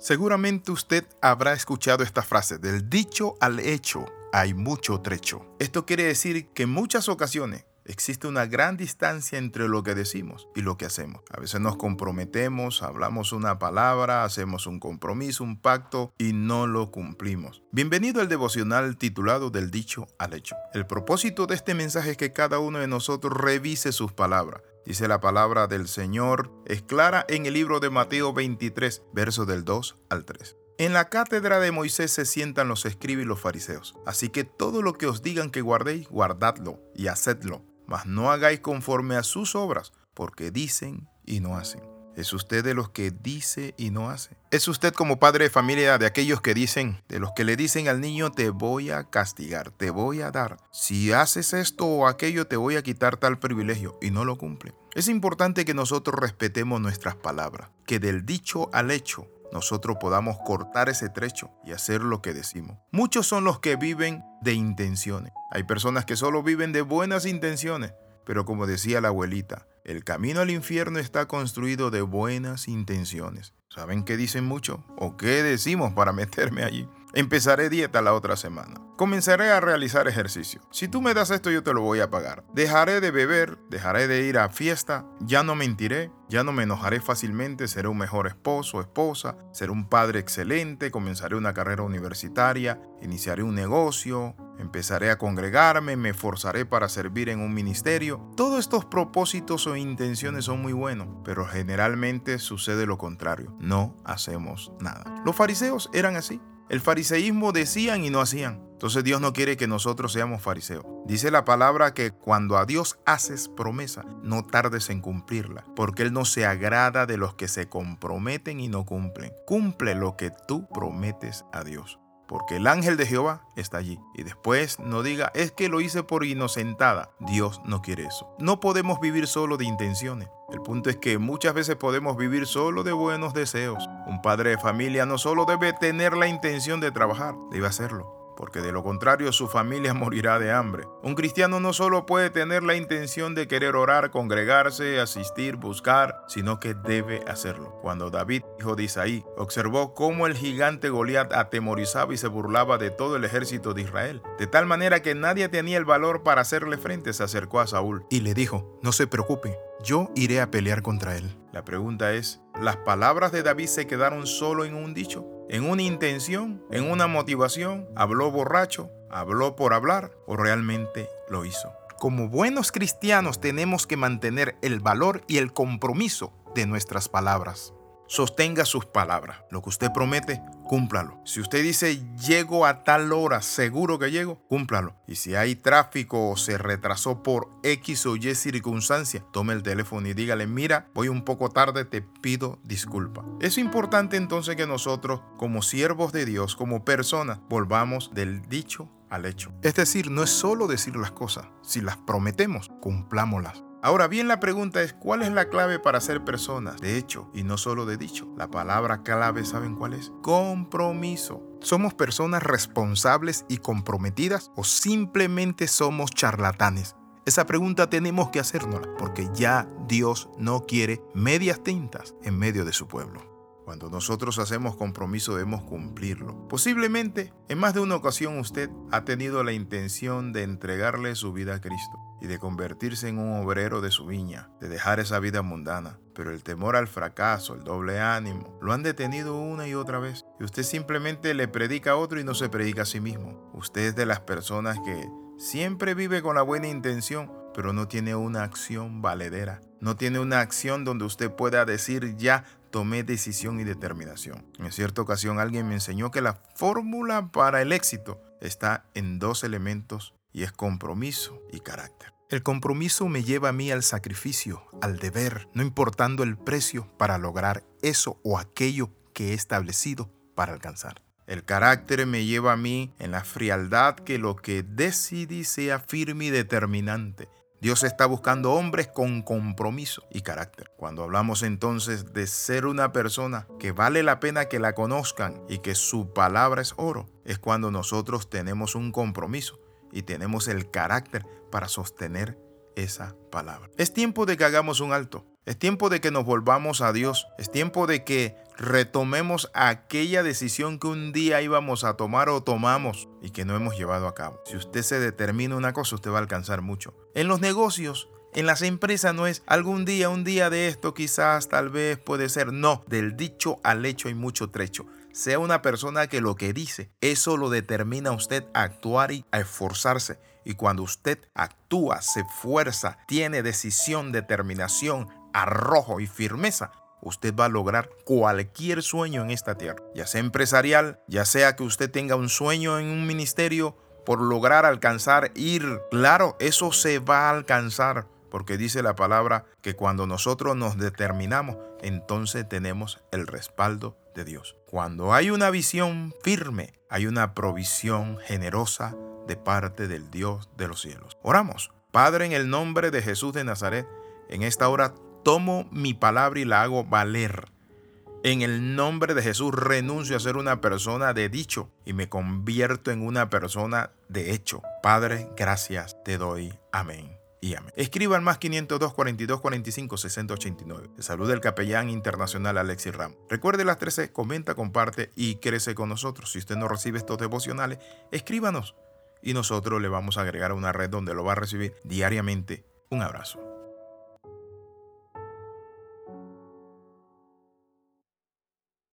Seguramente usted habrá escuchado esta frase, del dicho al hecho hay mucho trecho. Esto quiere decir que en muchas ocasiones existe una gran distancia entre lo que decimos y lo que hacemos. A veces nos comprometemos, hablamos una palabra, hacemos un compromiso, un pacto y no lo cumplimos. Bienvenido al devocional titulado Del dicho al hecho. El propósito de este mensaje es que cada uno de nosotros revise sus palabras Dice la palabra del Señor, es clara en el libro de Mateo 23, versos del 2 al 3. En la cátedra de Moisés se sientan los escribas y los fariseos. Así que todo lo que os digan que guardéis, guardadlo y hacedlo, mas no hagáis conforme a sus obras, porque dicen y no hacen. ¿Es usted de los que dice y no hace? ¿Es usted como padre de familia de aquellos que dicen, de los que le dicen al niño, te voy a castigar, te voy a dar? Si haces esto o aquello, te voy a quitar tal privilegio y no lo cumple. Es importante que nosotros respetemos nuestras palabras, que del dicho al hecho nosotros podamos cortar ese trecho y hacer lo que decimos. Muchos son los que viven de intenciones. Hay personas que solo viven de buenas intenciones, pero como decía la abuelita, el camino al infierno está construido de buenas intenciones. ¿Saben qué dicen mucho? ¿O qué decimos para meterme allí? Empezaré dieta la otra semana. Comenzaré a realizar ejercicio. Si tú me das esto yo te lo voy a pagar. Dejaré de beber, dejaré de ir a fiesta, ya no mentiré, ya no me enojaré fácilmente, seré un mejor esposo esposa, seré un padre excelente, comenzaré una carrera universitaria, iniciaré un negocio, empezaré a congregarme, me esforzaré para servir en un ministerio. Todos estos propósitos o intenciones son muy buenos, pero generalmente sucede lo contrario, no hacemos nada. Los fariseos eran así. El fariseísmo decían y no hacían. Entonces Dios no quiere que nosotros seamos fariseos. Dice la palabra que cuando a Dios haces promesa, no tardes en cumplirla, porque Él no se agrada de los que se comprometen y no cumplen. Cumple lo que tú prometes a Dios porque el ángel de Jehová está allí. Y después no diga, es que lo hice por inocentada. Dios no quiere eso. No podemos vivir solo de intenciones. El punto es que muchas veces podemos vivir solo de buenos deseos. Un padre de familia no solo debe tener la intención de trabajar, debe hacerlo porque de lo contrario su familia morirá de hambre. Un cristiano no solo puede tener la intención de querer orar, congregarse, asistir, buscar, sino que debe hacerlo. Cuando David, hijo de Isaí, observó cómo el gigante Goliat atemorizaba y se burlaba de todo el ejército de Israel, de tal manera que nadie tenía el valor para hacerle frente, se acercó a Saúl y le dijo, no se preocupe, yo iré a pelear contra él. La pregunta es, ¿las palabras de David se quedaron solo en un dicho? ¿En una intención? ¿En una motivación? ¿Habló borracho? ¿Habló por hablar? ¿O realmente lo hizo? Como buenos cristianos tenemos que mantener el valor y el compromiso de nuestras palabras sostenga sus palabras. Lo que usted promete, cúmplalo. Si usted dice llego a tal hora, seguro que llego, cúmplalo. Y si hay tráfico o se retrasó por X o Y circunstancia, tome el teléfono y dígale, mira, voy un poco tarde, te pido disculpa. Es importante entonces que nosotros, como siervos de Dios, como personas, volvamos del dicho al hecho. Es decir, no es solo decir las cosas, si las prometemos, cumplámoslas. Ahora bien, la pregunta es, ¿cuál es la clave para ser personas de hecho y no solo de dicho? La palabra clave, ¿saben cuál es? Compromiso. ¿Somos personas responsables y comprometidas o simplemente somos charlatanes? Esa pregunta tenemos que hacernos porque ya Dios no quiere medias tintas en medio de su pueblo. Cuando nosotros hacemos compromiso debemos cumplirlo. Posiblemente en más de una ocasión usted ha tenido la intención de entregarle su vida a Cristo y de convertirse en un obrero de su viña, de dejar esa vida mundana. Pero el temor al fracaso, el doble ánimo, lo han detenido una y otra vez. Y usted simplemente le predica a otro y no se predica a sí mismo. Usted es de las personas que siempre vive con la buena intención, pero no tiene una acción valedera. No tiene una acción donde usted pueda decir ya tomé decisión y determinación. En cierta ocasión alguien me enseñó que la fórmula para el éxito está en dos elementos y es compromiso y carácter. El compromiso me lleva a mí al sacrificio, al deber, no importando el precio para lograr eso o aquello que he establecido para alcanzar. El carácter me lleva a mí en la frialdad que lo que decidí sea firme y determinante Dios está buscando hombres con compromiso y carácter. Cuando hablamos entonces de ser una persona que vale la pena que la conozcan y que su palabra es oro, es cuando nosotros tenemos un compromiso y tenemos el carácter para sostener esa palabra. Es tiempo de que hagamos un alto Es tiempo de que nos volvamos a Dios. Es tiempo de que retomemos aquella decisión que un día íbamos a tomar o tomamos y que no hemos llevado a cabo. Si usted se determina una cosa, usted va a alcanzar mucho. En los negocios, en las empresas no es algún día, un día de esto quizás, tal vez puede ser. No, del dicho al hecho hay mucho trecho. Sea una persona que lo que dice, eso lo determina usted a actuar y a esforzarse. Y cuando usted actúa, se esfuerza, tiene decisión, determinación, arrojo y firmeza, usted va a lograr cualquier sueño en esta tierra, ya sea empresarial, ya sea que usted tenga un sueño en un ministerio por lograr alcanzar, ir, claro, eso se va a alcanzar porque dice la palabra que cuando nosotros nos determinamos, entonces tenemos el respaldo de Dios. Cuando hay una visión firme, hay una provisión generosa de parte del Dios de los cielos. Oramos. Padre, en el nombre de Jesús de Nazaret, en esta hora tomo mi palabra y la hago valer. En el nombre de Jesús renuncio a ser una persona de dicho y me convierto en una persona de hecho. Padre, gracias te doy. Amén y amén. Escriba al más 502 42 45 60 89. Te saluda el capellán internacional Alexis Ram. Recuerde las 13, comenta, comparte y crece con nosotros. Si usted no recibe estos devocionales, escríbanos y nosotros le vamos a agregar a una red donde lo va a recibir diariamente. Un abrazo.